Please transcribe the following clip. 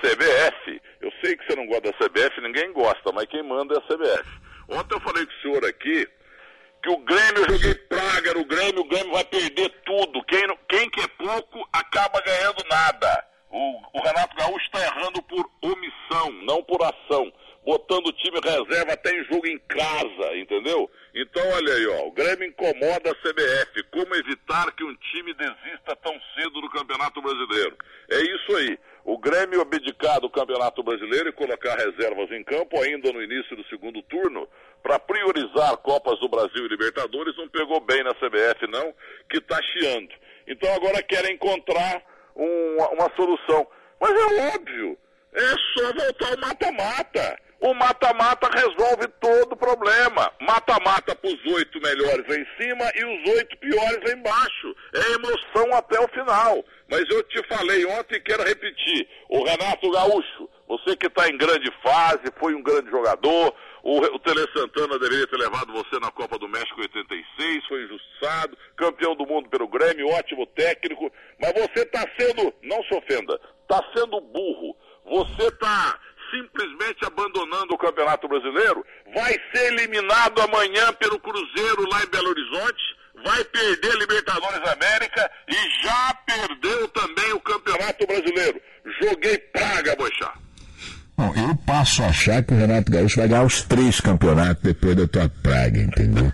CBF, eu sei que você não gosta da CBF, ninguém gosta, mas quem manda é a CBF. Ontem eu falei com o senhor aqui que o Grêmio, eu joguei praga no Grêmio, o Grêmio vai perder tudo. Quem, quem quer pouco acaba ganhando nada. O, o Renato Gaúcho está errando por omissão, não por ação. Botando o time reserva até em jogo em casa, entendeu? Então, olha aí, ó, o Grêmio incomoda a CBF. Como evitar que um time desista tão cedo do Campeonato Brasileiro? É isso aí. O Grêmio abdicar do Campeonato Brasileiro e colocar reservas em campo ainda no início do segundo turno para priorizar Copas do Brasil e Libertadores não pegou bem na CBF, não, que está chiando. Então agora querem encontrar uma, uma solução. Mas é óbvio, é só voltar ao mata-mata. O mata-mata resolve todo o problema. Mata-mata para os oito melhores lá em cima e os oito piores lá embaixo. É emoção até o final. Mas eu te falei ontem e quero repetir. O Renato Gaúcho, você que está em grande fase, foi um grande jogador. O, o Tele Santana deveria ter levado você na Copa do México 86, foi injustiçado, campeão do mundo pelo Grêmio, ótimo técnico. Mas você está sendo, não se ofenda, está sendo burro. Você está simplesmente abandonando o Campeonato Brasileiro, vai ser eliminado amanhã pelo Cruzeiro lá em Belo Horizonte, vai perder a Libertadores América e já perdeu também o Campeonato Brasileiro. Joguei praga, Boixá. Bom, eu passo a achar que o Renato Gaúcho vai ganhar os três campeonatos depois da tua praga, entendeu?